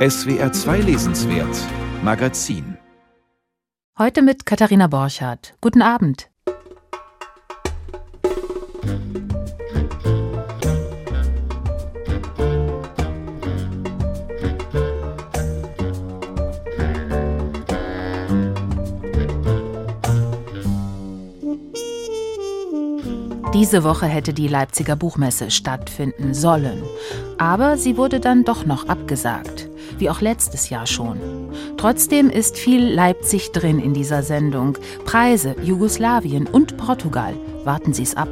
SWR 2 Lesenswert Magazin Heute mit Katharina Borchardt. Guten Abend. Diese Woche hätte die Leipziger Buchmesse stattfinden sollen. Aber sie wurde dann doch noch abgesagt. Wie auch letztes Jahr schon. Trotzdem ist viel Leipzig drin in dieser Sendung. Preise, Jugoslawien und Portugal. Warten Sie es ab.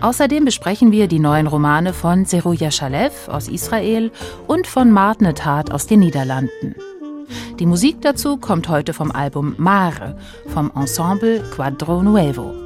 Außerdem besprechen wir die neuen Romane von Zeruja Shalev aus Israel und von Martnetat aus den Niederlanden. Die Musik dazu kommt heute vom Album Mare vom Ensemble Quadro Nuevo.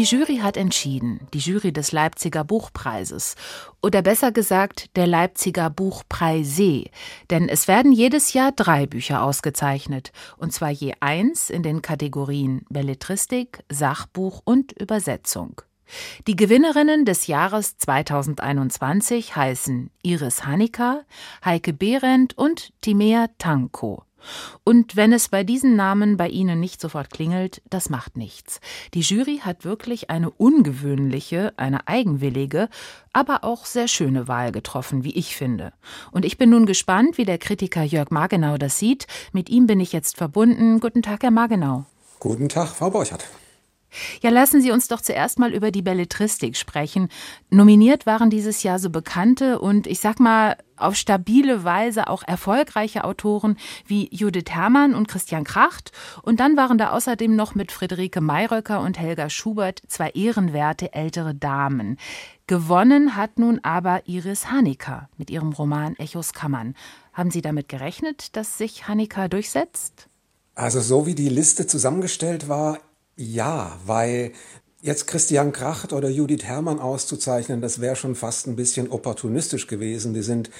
Die Jury hat entschieden, die Jury des Leipziger Buchpreises oder besser gesagt der Leipziger Buchpreise, denn es werden jedes Jahr drei Bücher ausgezeichnet, und zwar je eins in den Kategorien Belletristik, Sachbuch und Übersetzung. Die Gewinnerinnen des Jahres 2021 heißen Iris Hanika, Heike Behrendt und Timea Tanko. Und wenn es bei diesen Namen bei Ihnen nicht sofort klingelt, das macht nichts. Die Jury hat wirklich eine ungewöhnliche, eine eigenwillige, aber auch sehr schöne Wahl getroffen, wie ich finde. Und ich bin nun gespannt, wie der Kritiker Jörg Margenau das sieht. Mit ihm bin ich jetzt verbunden. Guten Tag, Herr Margenau. Guten Tag, Frau Borchert. Ja, lassen Sie uns doch zuerst mal über die Belletristik sprechen. Nominiert waren dieses Jahr so bekannte und ich sag mal auf stabile Weise auch erfolgreiche Autoren wie Judith Herrmann und Christian Kracht. Und dann waren da außerdem noch mit Friederike Mayröcker und Helga Schubert zwei ehrenwerte ältere Damen. Gewonnen hat nun aber Iris Hanecker mit ihrem Roman Echos Kammern. Haben Sie damit gerechnet, dass sich Hanecker durchsetzt? Also so wie die Liste zusammengestellt war, ja, weil jetzt Christian Kracht oder Judith Herrmann auszuzeichnen, das wäre schon fast ein bisschen opportunistisch gewesen. Die sind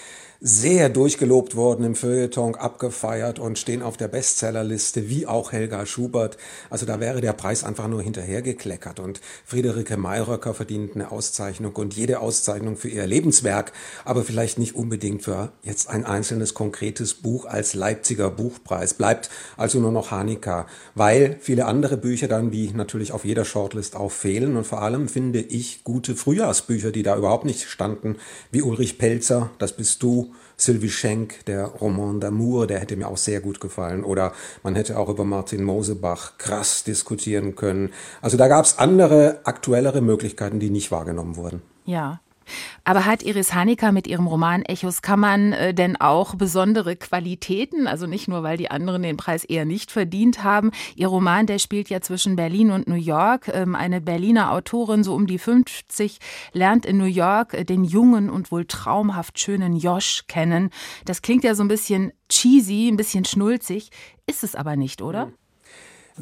sehr durchgelobt worden im Feuilleton, abgefeiert und stehen auf der Bestsellerliste, wie auch Helga Schubert. Also da wäre der Preis einfach nur hinterhergekleckert. Und Friederike Mayröcker verdient eine Auszeichnung und jede Auszeichnung für ihr Lebenswerk, aber vielleicht nicht unbedingt für jetzt ein einzelnes konkretes Buch als Leipziger Buchpreis. Bleibt also nur noch Hanika, weil viele andere Bücher dann, wie natürlich auf jeder Shortlist auch fehlen. Und vor allem finde ich gute Frühjahrsbücher, die da überhaupt nicht standen, wie Ulrich Pelzer, Das bist du, Sylvie Schenk, der Roman d'amour, der hätte mir auch sehr gut gefallen. Oder man hätte auch über Martin Mosebach krass diskutieren können. Also da gab es andere, aktuellere Möglichkeiten, die nicht wahrgenommen wurden. Ja. Aber hat Iris Hanecker mit ihrem Roman Echos Kammern äh, denn auch besondere Qualitäten? Also nicht nur, weil die anderen den Preis eher nicht verdient haben. Ihr Roman, der spielt ja zwischen Berlin und New York. Ähm, eine Berliner Autorin, so um die 50, lernt in New York äh, den jungen und wohl traumhaft schönen Josh kennen. Das klingt ja so ein bisschen cheesy, ein bisschen schnulzig. Ist es aber nicht, oder? Mhm.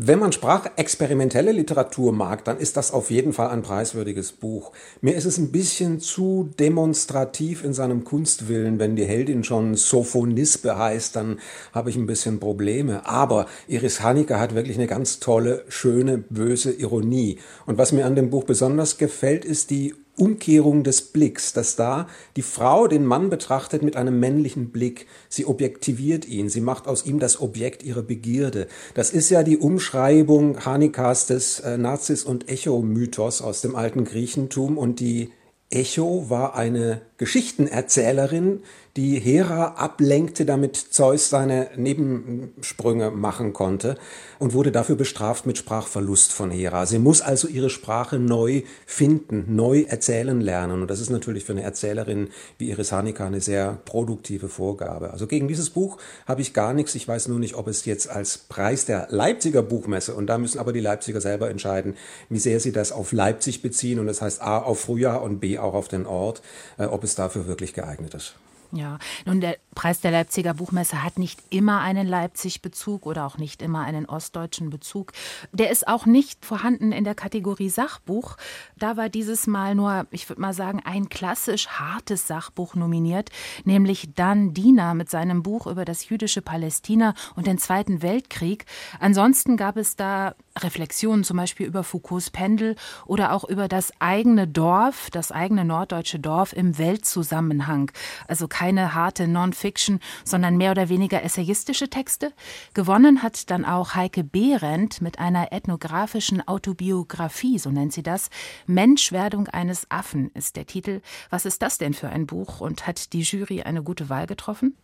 Wenn man sprachexperimentelle Literatur mag, dann ist das auf jeden Fall ein preiswürdiges Buch. Mir ist es ein bisschen zu demonstrativ in seinem Kunstwillen. Wenn die Heldin schon Sophonispe heißt, dann habe ich ein bisschen Probleme. Aber Iris Hanecker hat wirklich eine ganz tolle, schöne, böse Ironie. Und was mir an dem Buch besonders gefällt, ist die Umkehrung des Blicks, dass da die Frau den Mann betrachtet mit einem männlichen Blick. Sie objektiviert ihn, sie macht aus ihm das Objekt ihrer Begierde. Das ist ja die Umschreibung Hanikas des äh, Nazis- und Echo-Mythos aus dem alten Griechentum und die Echo war eine Geschichtenerzählerin, die Hera ablenkte, damit Zeus seine Nebensprünge machen konnte und wurde dafür bestraft mit Sprachverlust von Hera. Sie muss also ihre Sprache neu finden, neu erzählen lernen. Und das ist natürlich für eine Erzählerin wie Iris Hanika eine sehr produktive Vorgabe. Also gegen dieses Buch habe ich gar nichts. Ich weiß nur nicht, ob es jetzt als Preis der Leipziger Buchmesse, und da müssen aber die Leipziger selber entscheiden, wie sehr sie das auf Leipzig beziehen. Und das heißt A auf Frühjahr und B auch auf den Ort, äh, ob es dafür wirklich geeignet ist. Ja, nun der Preis der Leipziger Buchmesse hat nicht immer einen Leipzig-Bezug oder auch nicht immer einen ostdeutschen Bezug. Der ist auch nicht vorhanden in der Kategorie Sachbuch. Da war dieses Mal nur, ich würde mal sagen, ein klassisch hartes Sachbuch nominiert, nämlich Dan Diener mit seinem Buch über das jüdische Palästina und den Zweiten Weltkrieg. Ansonsten gab es da Reflexionen zum Beispiel über Foucaults Pendel oder auch über das eigene Dorf, das eigene norddeutsche Dorf im Weltzusammenhang. Also keine harte Non-Fiction, sondern mehr oder weniger essayistische Texte. Gewonnen hat dann auch Heike Behrendt mit einer ethnografischen Autobiografie, so nennt sie das. Menschwerdung eines Affen ist der Titel. Was ist das denn für ein Buch und hat die Jury eine gute Wahl getroffen?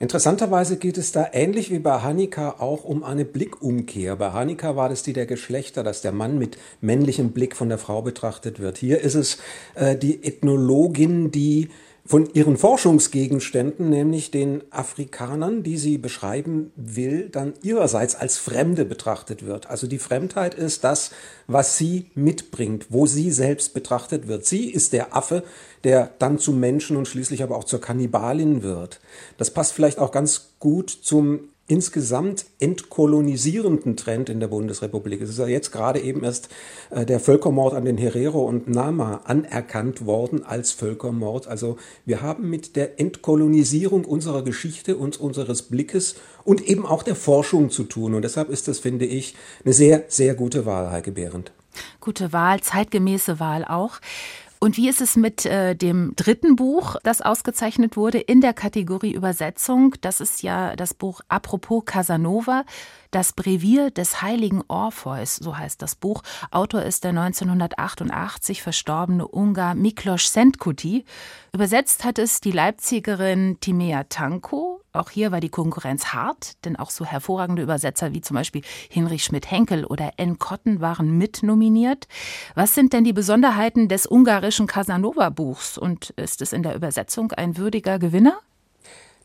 Interessanterweise geht es da ähnlich wie bei Hanika auch um eine Blickumkehr. Bei Hanika war das die der Geschlechter, dass der Mann mit männlichem Blick von der Frau betrachtet wird. Hier ist es äh, die Ethnologin, die von ihren Forschungsgegenständen, nämlich den Afrikanern, die sie beschreiben will, dann ihrerseits als Fremde betrachtet wird. Also die Fremdheit ist das, was sie mitbringt, wo sie selbst betrachtet wird. Sie ist der Affe, der dann zum Menschen und schließlich aber auch zur Kannibalin wird. Das passt vielleicht auch ganz gut zum insgesamt entkolonisierenden Trend in der Bundesrepublik. Es ist ja jetzt gerade eben erst äh, der Völkermord an den Herero und Nama anerkannt worden als Völkermord. Also wir haben mit der Entkolonisierung unserer Geschichte und unseres Blickes und eben auch der Forschung zu tun. Und deshalb ist das, finde ich, eine sehr, sehr gute Wahl, Heike Behrendt. Gute Wahl, zeitgemäße Wahl auch. Und wie ist es mit äh, dem dritten Buch, das ausgezeichnet wurde in der Kategorie Übersetzung? Das ist ja das Buch Apropos Casanova. Das Brevier des heiligen Orpheus, so heißt das Buch. Autor ist der 1988 verstorbene Ungar Miklos Szentkuti. Übersetzt hat es die Leipzigerin Timea Tanko. Auch hier war die Konkurrenz hart, denn auch so hervorragende Übersetzer wie zum Beispiel Hinrich Schmidt-Henkel oder N. Kotten waren mit nominiert. Was sind denn die Besonderheiten des ungarischen Casanova-Buchs und ist es in der Übersetzung ein würdiger Gewinner?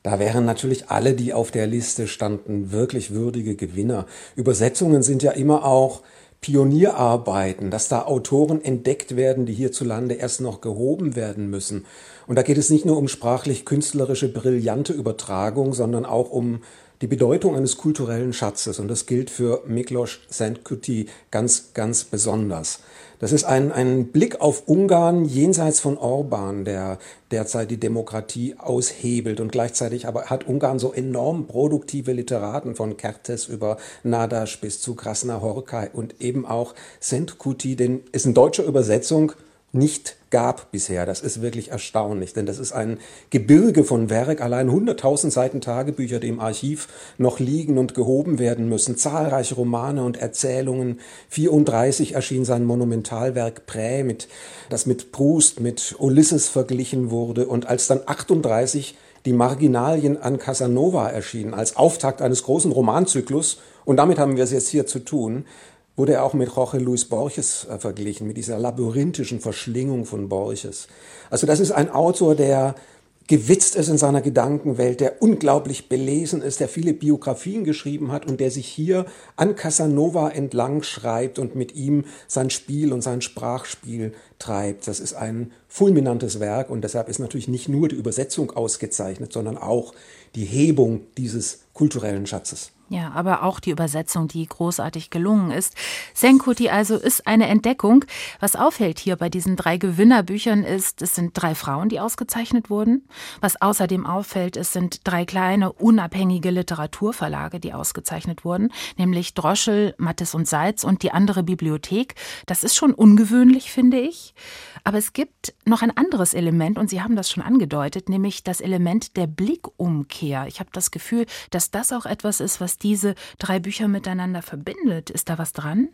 Da wären natürlich alle, die auf der Liste standen, wirklich würdige Gewinner. Übersetzungen sind ja immer auch Pionierarbeiten, dass da Autoren entdeckt werden, die hierzulande erst noch gehoben werden müssen. Und da geht es nicht nur um sprachlich-künstlerische brillante Übertragung, sondern auch um die Bedeutung eines kulturellen Schatzes. Und das gilt für Miklos Szentkuti ganz, ganz besonders. Das ist ein, ein Blick auf Ungarn jenseits von Orban, der derzeit die Demokratie aushebelt. Und gleichzeitig aber hat Ungarn so enorm produktive Literaten von Kertes über Nadasch bis zu Krasna Horkai und eben auch Sentkuti, den ist in deutscher Übersetzung nicht gab bisher. Das ist wirklich erstaunlich, denn das ist ein Gebirge von Werk, allein 100.000 Seiten Tagebücher, die im Archiv noch liegen und gehoben werden müssen, zahlreiche Romane und Erzählungen. 34 erschien sein Monumentalwerk Prä, mit, das mit Proust, mit Ulysses verglichen wurde und als dann 38 die Marginalien an Casanova erschienen, als Auftakt eines großen Romanzyklus, und damit haben wir es jetzt hier zu tun, wurde er auch mit Jorge Luis Borges äh, verglichen, mit dieser labyrinthischen Verschlingung von Borges. Also das ist ein Autor, der gewitzt ist in seiner Gedankenwelt, der unglaublich belesen ist, der viele Biografien geschrieben hat und der sich hier an Casanova entlang schreibt und mit ihm sein Spiel und sein Sprachspiel treibt. Das ist ein fulminantes Werk und deshalb ist natürlich nicht nur die Übersetzung ausgezeichnet, sondern auch die Hebung dieses kulturellen Schatzes. Ja, aber auch die Übersetzung, die großartig gelungen ist. Senkuti also ist eine Entdeckung. Was auffällt hier bei diesen drei Gewinnerbüchern ist, es sind drei Frauen, die ausgezeichnet wurden. Was außerdem auffällt, es sind drei kleine unabhängige Literaturverlage, die ausgezeichnet wurden, nämlich Droschel, Mattes und Salz und die andere Bibliothek. Das ist schon ungewöhnlich, finde ich. Aber es gibt noch ein anderes Element und Sie haben das schon angedeutet, nämlich das Element der Blickumkehr. Ich habe das Gefühl, dass das auch etwas ist, was diese drei Bücher miteinander verbindet. Ist da was dran?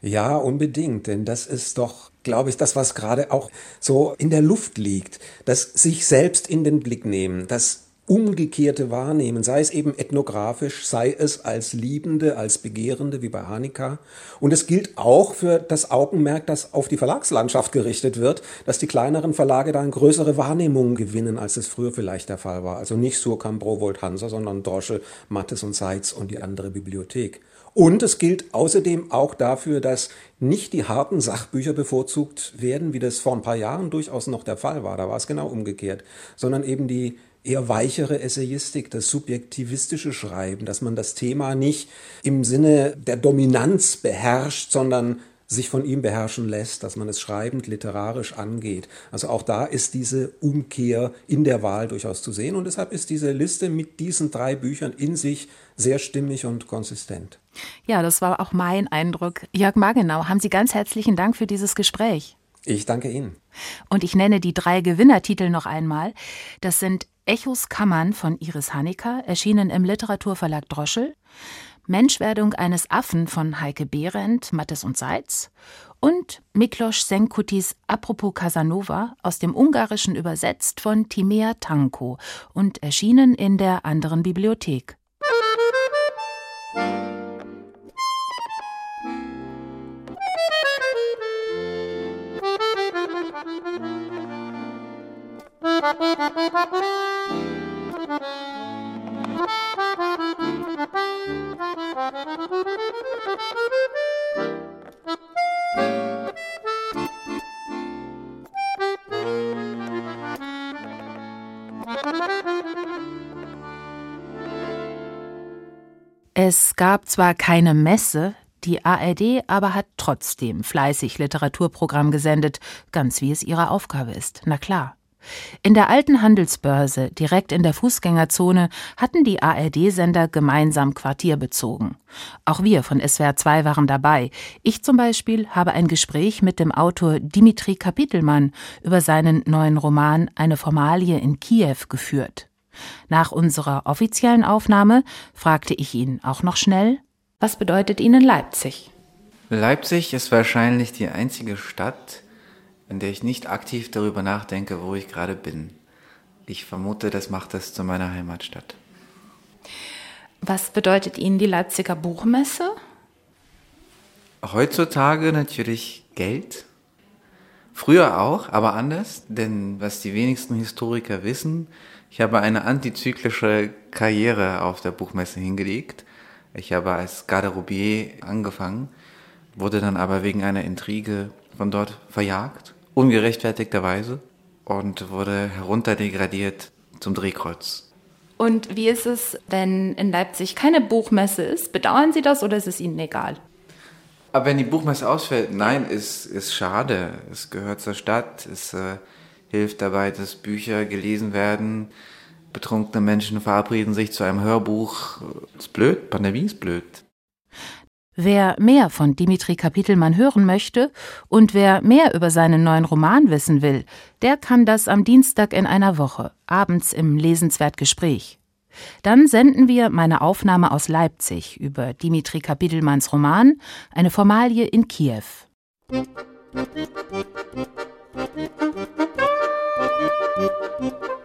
Ja, unbedingt, denn das ist doch glaube ich, das, was gerade auch so in der Luft liegt, das sich selbst in den Blick nehmen, das umgekehrte Wahrnehmen, sei es eben ethnografisch, sei es als Liebende, als Begehrende wie bei Hanika. Und es gilt auch für das Augenmerk, das auf die Verlagslandschaft gerichtet wird, dass die kleineren Verlage da eine größere Wahrnehmung gewinnen, als es früher vielleicht der Fall war. Also nicht Surkamp, Browold, Hansa, sondern Dorschel, Mattes und Seitz und die andere Bibliothek. Und es gilt außerdem auch dafür, dass nicht die harten Sachbücher bevorzugt werden, wie das vor ein paar Jahren durchaus noch der Fall war. Da war es genau umgekehrt, sondern eben die eher weichere Essayistik, das subjektivistische Schreiben, dass man das Thema nicht im Sinne der Dominanz beherrscht, sondern sich von ihm beherrschen lässt, dass man es schreibend, literarisch angeht. Also auch da ist diese Umkehr in der Wahl durchaus zu sehen und deshalb ist diese Liste mit diesen drei Büchern in sich sehr stimmig und konsistent. Ja, das war auch mein Eindruck. Jörg Magenau, haben Sie ganz herzlichen Dank für dieses Gespräch. Ich danke Ihnen. Und ich nenne die drei Gewinnertitel noch einmal. Das sind Echos Kammern von Iris Hanecker, erschienen im Literaturverlag Droschel, Menschwerdung eines Affen von Heike Behrendt, Mattes und Seitz und Miklos Senkutis Apropos Casanova aus dem Ungarischen übersetzt von Timea Tanko und erschienen in der anderen Bibliothek. Es gab zwar keine Messe, die ARD aber hat trotzdem fleißig Literaturprogramm gesendet, ganz wie es ihre Aufgabe ist, na klar. In der alten Handelsbörse, direkt in der Fußgängerzone, hatten die ARD-Sender gemeinsam Quartier bezogen. Auch wir von SWR 2 waren dabei. Ich zum Beispiel habe ein Gespräch mit dem Autor Dimitri Kapitelmann über seinen neuen Roman Eine Formalie in Kiew geführt. Nach unserer offiziellen Aufnahme fragte ich ihn auch noch schnell, was bedeutet Ihnen Leipzig? Leipzig ist wahrscheinlich die einzige Stadt, in der ich nicht aktiv darüber nachdenke, wo ich gerade bin. Ich vermute, das macht es zu meiner Heimatstadt. Was bedeutet Ihnen die Leipziger Buchmesse? Heutzutage natürlich Geld. Früher auch, aber anders, denn was die wenigsten Historiker wissen, ich habe eine antizyklische Karriere auf der Buchmesse hingelegt. Ich habe als Garderobier angefangen, wurde dann aber wegen einer Intrige von dort verjagt ungerechtfertigterweise und wurde herunterdegradiert zum Drehkreuz. Und wie ist es, wenn in Leipzig keine Buchmesse ist? Bedauern Sie das oder ist es Ihnen egal? Aber wenn die Buchmesse ausfällt, nein, ist, ist schade. Es gehört zur Stadt, es äh, hilft dabei, dass Bücher gelesen werden. Betrunkene Menschen verabreden sich zu einem Hörbuch. Ist blöd, Pandemie ist blöd. Wer mehr von Dimitri Kapitelmann hören möchte und wer mehr über seinen neuen Roman wissen will, der kann das am Dienstag in einer Woche, abends im Lesenswert Gespräch. Dann senden wir meine Aufnahme aus Leipzig über Dimitri Kapitelmanns Roman Eine Formalie in Kiew. Musik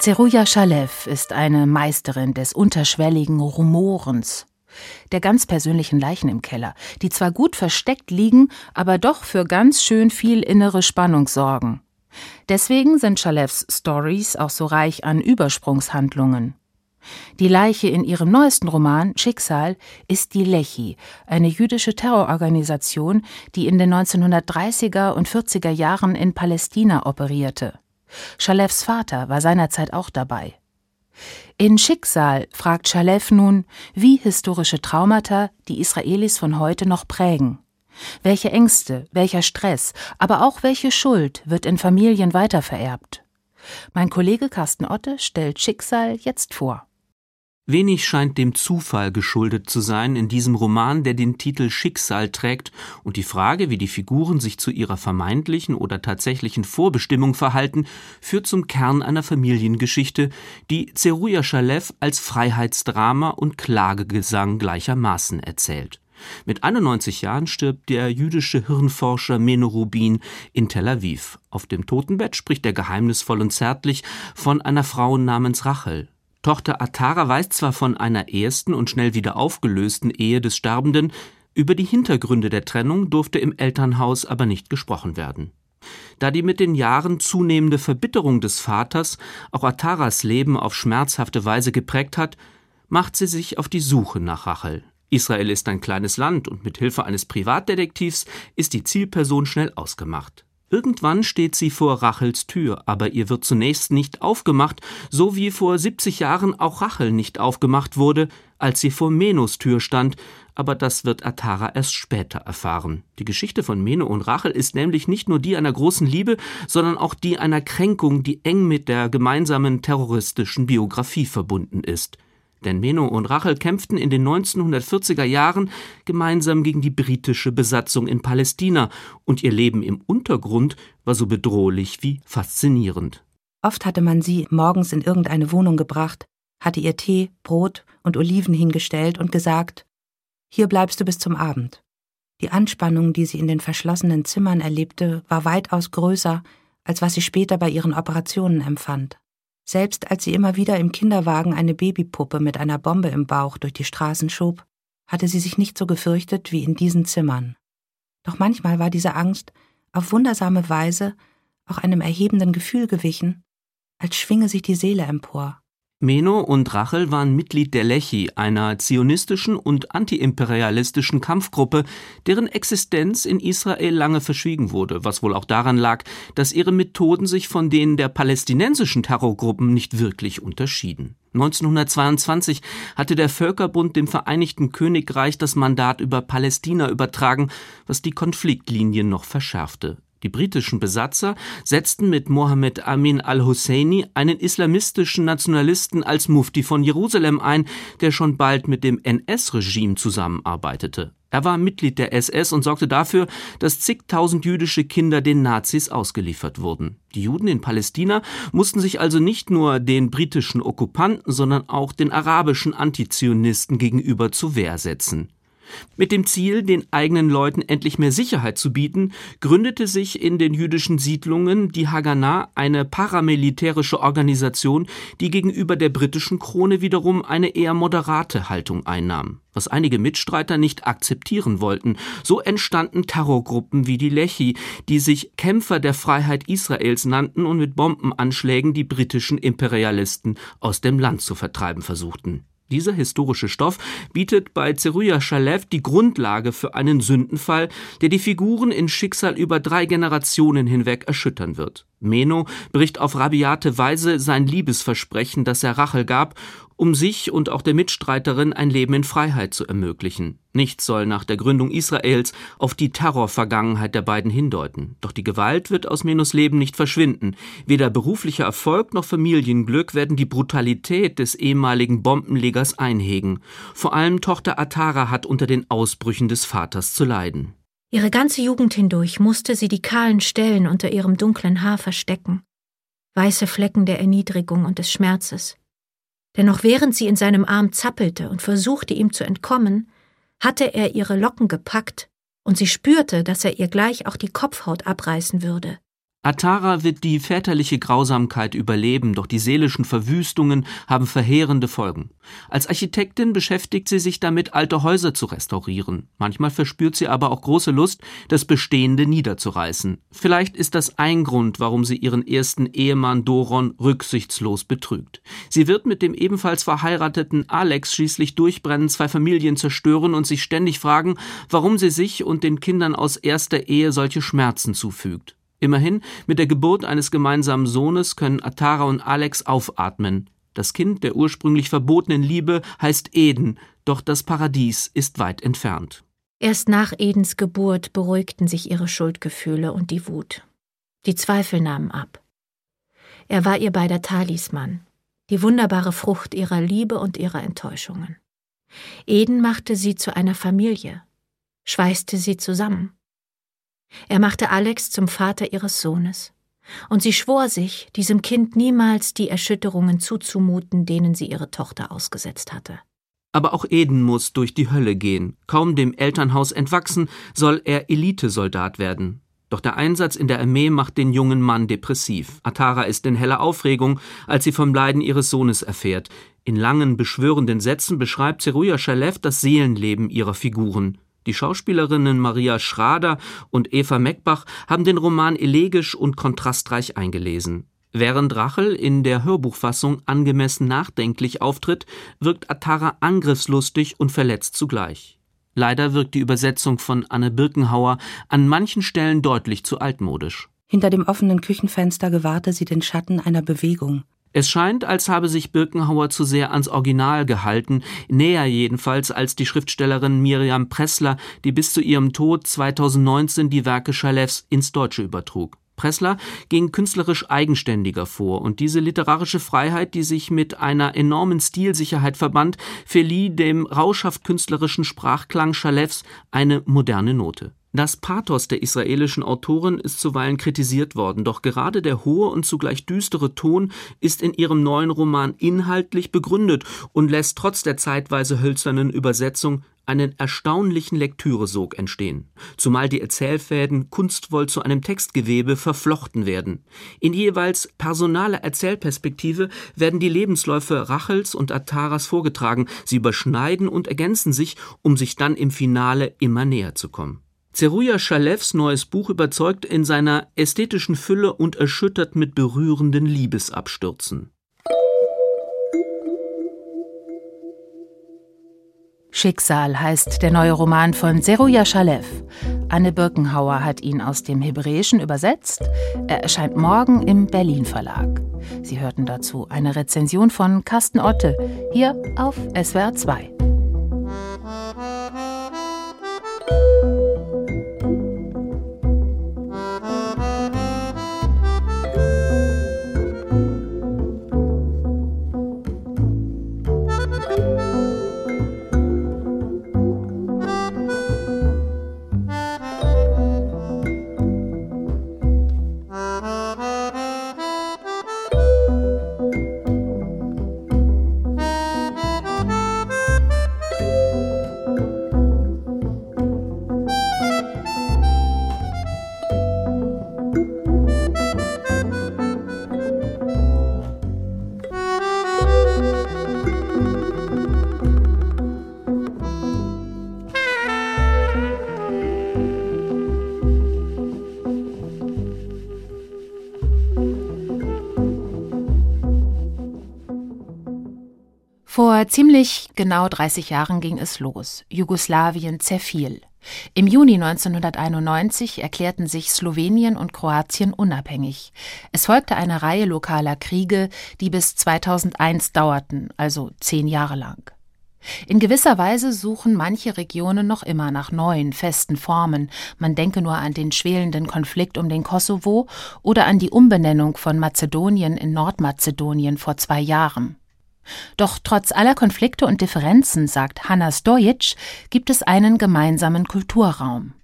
Zeruja Shalev ist eine Meisterin des unterschwelligen Rumorens. der ganz persönlichen Leichen im Keller, die zwar gut versteckt liegen, aber doch für ganz schön viel innere Spannung sorgen. Deswegen sind Chalefs Stories auch so reich an Übersprungshandlungen. Die Leiche in ihrem neuesten Roman Schicksal ist die Lechi, eine jüdische Terrororganisation, die in den 1930er und 40er Jahren in Palästina operierte. Chalefs Vater war seinerzeit auch dabei. In Schicksal fragt Chalef nun, wie historische Traumata die Israelis von heute noch prägen. Welche Ängste, welcher Stress, aber auch welche Schuld wird in Familien weitervererbt? Mein Kollege Carsten Otte stellt Schicksal jetzt vor. Wenig scheint dem Zufall geschuldet zu sein in diesem Roman, der den Titel Schicksal trägt und die Frage, wie die Figuren sich zu ihrer vermeintlichen oder tatsächlichen Vorbestimmung verhalten, führt zum Kern einer Familiengeschichte, die Zeruja Shalev als Freiheitsdrama und Klagegesang gleichermaßen erzählt. Mit 91 Jahren stirbt der jüdische Hirnforscher Meno Rubin in Tel Aviv. Auf dem Totenbett spricht er geheimnisvoll und zärtlich von einer Frau namens Rachel. Tochter Atara weiß zwar von einer ersten und schnell wieder aufgelösten Ehe des Sterbenden, über die Hintergründe der Trennung durfte im Elternhaus aber nicht gesprochen werden. Da die mit den Jahren zunehmende Verbitterung des Vaters auch Ataras Leben auf schmerzhafte Weise geprägt hat, macht sie sich auf die Suche nach Rachel. Israel ist ein kleines Land und mit Hilfe eines Privatdetektivs ist die Zielperson schnell ausgemacht. Irgendwann steht sie vor Rachels Tür, aber ihr wird zunächst nicht aufgemacht, so wie vor 70 Jahren auch Rachel nicht aufgemacht wurde, als sie vor Menos Tür stand, aber das wird Atara erst später erfahren. Die Geschichte von Meno und Rachel ist nämlich nicht nur die einer großen Liebe, sondern auch die einer Kränkung, die eng mit der gemeinsamen terroristischen Biografie verbunden ist. Denn Meno und Rachel kämpften in den 1940er Jahren gemeinsam gegen die britische Besatzung in Palästina und ihr Leben im Untergrund war so bedrohlich wie faszinierend. Oft hatte man sie morgens in irgendeine Wohnung gebracht, hatte ihr Tee, Brot und Oliven hingestellt und gesagt, hier bleibst du bis zum Abend. Die Anspannung, die sie in den verschlossenen Zimmern erlebte, war weitaus größer, als was sie später bei ihren Operationen empfand. Selbst als sie immer wieder im Kinderwagen eine Babypuppe mit einer Bombe im Bauch durch die Straßen schob, hatte sie sich nicht so gefürchtet wie in diesen Zimmern. Doch manchmal war diese Angst auf wundersame Weise auch einem erhebenden Gefühl gewichen, als schwinge sich die Seele empor. Meno und Rachel waren Mitglied der Lechi, einer zionistischen und antiimperialistischen Kampfgruppe, deren Existenz in Israel lange verschwiegen wurde, was wohl auch daran lag, dass ihre Methoden sich von denen der palästinensischen Terrorgruppen nicht wirklich unterschieden. 1922 hatte der Völkerbund dem Vereinigten Königreich das Mandat über Palästina übertragen, was die Konfliktlinien noch verschärfte. Die britischen Besatzer setzten mit Mohammed Amin al-Husseini einen islamistischen Nationalisten als Mufti von Jerusalem ein, der schon bald mit dem NS-Regime zusammenarbeitete. Er war Mitglied der SS und sorgte dafür, dass zigtausend jüdische Kinder den Nazis ausgeliefert wurden. Die Juden in Palästina mussten sich also nicht nur den britischen Okkupanten, sondern auch den arabischen Antizionisten gegenüber zur Wehr setzen. Mit dem Ziel, den eigenen Leuten endlich mehr Sicherheit zu bieten, gründete sich in den jüdischen Siedlungen die Haganah, eine paramilitärische Organisation, die gegenüber der britischen Krone wiederum eine eher moderate Haltung einnahm, was einige Mitstreiter nicht akzeptieren wollten. So entstanden Terrorgruppen wie die Lechi, die sich Kämpfer der Freiheit Israels nannten und mit Bombenanschlägen die britischen Imperialisten aus dem Land zu vertreiben versuchten. Dieser historische Stoff bietet bei Zeruja Shalev die Grundlage für einen Sündenfall, der die Figuren in Schicksal über drei Generationen hinweg erschüttern wird. Meno bricht auf rabiate Weise sein Liebesversprechen, das er Rachel gab, um sich und auch der Mitstreiterin ein Leben in Freiheit zu ermöglichen. Nichts soll nach der Gründung Israels auf die Terrorvergangenheit der beiden hindeuten. Doch die Gewalt wird aus Menos Leben nicht verschwinden. Weder beruflicher Erfolg noch Familienglück werden die Brutalität des ehemaligen Bombenlegers einhegen. Vor allem Tochter Atara hat unter den Ausbrüchen des Vaters zu leiden. Ihre ganze Jugend hindurch musste sie die kahlen Stellen unter ihrem dunklen Haar verstecken. Weiße Flecken der Erniedrigung und des Schmerzes. Denn noch während sie in seinem Arm zappelte und versuchte, ihm zu entkommen, hatte er ihre Locken gepackt und sie spürte, dass er ihr gleich auch die Kopfhaut abreißen würde. Atara wird die väterliche Grausamkeit überleben, doch die seelischen Verwüstungen haben verheerende Folgen. Als Architektin beschäftigt sie sich damit, alte Häuser zu restaurieren. Manchmal verspürt sie aber auch große Lust, das Bestehende niederzureißen. Vielleicht ist das ein Grund, warum sie ihren ersten Ehemann Doron rücksichtslos betrügt. Sie wird mit dem ebenfalls verheirateten Alex schließlich durchbrennen, zwei Familien zerstören und sich ständig fragen, warum sie sich und den Kindern aus erster Ehe solche Schmerzen zufügt. Immerhin, mit der Geburt eines gemeinsamen Sohnes können Atara und Alex aufatmen. Das Kind der ursprünglich verbotenen Liebe heißt Eden, doch das Paradies ist weit entfernt. Erst nach Edens Geburt beruhigten sich ihre Schuldgefühle und die Wut. Die Zweifel nahmen ab. Er war ihr beider Talisman, die wunderbare Frucht ihrer Liebe und ihrer Enttäuschungen. Eden machte sie zu einer Familie, schweißte sie zusammen. Er machte Alex zum Vater ihres Sohnes. Und sie schwor sich, diesem Kind niemals die Erschütterungen zuzumuten, denen sie ihre Tochter ausgesetzt hatte. Aber auch Eden muss durch die Hölle gehen. Kaum dem Elternhaus entwachsen, soll er Elitesoldat werden. Doch der Einsatz in der Armee macht den jungen Mann depressiv. Atara ist in heller Aufregung, als sie vom Leiden ihres Sohnes erfährt. In langen, beschwörenden Sätzen beschreibt Zeruja Shalev das Seelenleben ihrer Figuren. Die Schauspielerinnen Maria Schrader und Eva Meckbach haben den Roman elegisch und kontrastreich eingelesen. Während Rachel in der Hörbuchfassung angemessen nachdenklich auftritt, wirkt Atara angriffslustig und verletzt zugleich. Leider wirkt die Übersetzung von Anne Birkenhauer an manchen Stellen deutlich zu altmodisch. Hinter dem offenen Küchenfenster gewahrte sie den Schatten einer Bewegung. Es scheint, als habe sich Birkenhauer zu sehr ans Original gehalten, näher jedenfalls als die Schriftstellerin Miriam Pressler, die bis zu ihrem Tod 2019 die Werke Schalefs ins Deutsche übertrug. Pressler ging künstlerisch eigenständiger vor und diese literarische Freiheit, die sich mit einer enormen Stilsicherheit verband, verlieh dem rauschhaft künstlerischen Sprachklang Schalefs eine moderne Note. Das Pathos der israelischen Autorin ist zuweilen kritisiert worden, doch gerade der hohe und zugleich düstere Ton ist in ihrem neuen Roman inhaltlich begründet und lässt trotz der zeitweise hölzernen Übersetzung einen erstaunlichen Lektüresog entstehen, zumal die Erzählfäden kunstvoll zu einem Textgewebe verflochten werden. In jeweils personaler Erzählperspektive werden die Lebensläufe Rachels und Ataras vorgetragen, sie überschneiden und ergänzen sich, um sich dann im Finale immer näher zu kommen. Zeruja Schalevs neues Buch überzeugt in seiner ästhetischen Fülle und erschüttert mit berührenden Liebesabstürzen. Schicksal heißt der neue Roman von Zeruja Shalev. Anne Birkenhauer hat ihn aus dem Hebräischen übersetzt. Er erscheint morgen im Berlin Verlag. Sie hörten dazu eine Rezension von Carsten Otte hier auf SWR 2. ziemlich genau 30 Jahren ging es los. Jugoslawien zerfiel. Im Juni 1991 erklärten sich Slowenien und Kroatien unabhängig. Es folgte eine Reihe lokaler Kriege, die bis 2001 dauerten, also zehn Jahre lang. In gewisser Weise suchen manche Regionen noch immer nach neuen, festen Formen. Man denke nur an den schwelenden Konflikt um den Kosovo oder an die Umbenennung von Mazedonien in Nordmazedonien vor zwei Jahren. Doch trotz aller Konflikte und Differenzen, sagt Hanna Stojic, gibt es einen gemeinsamen Kulturraum.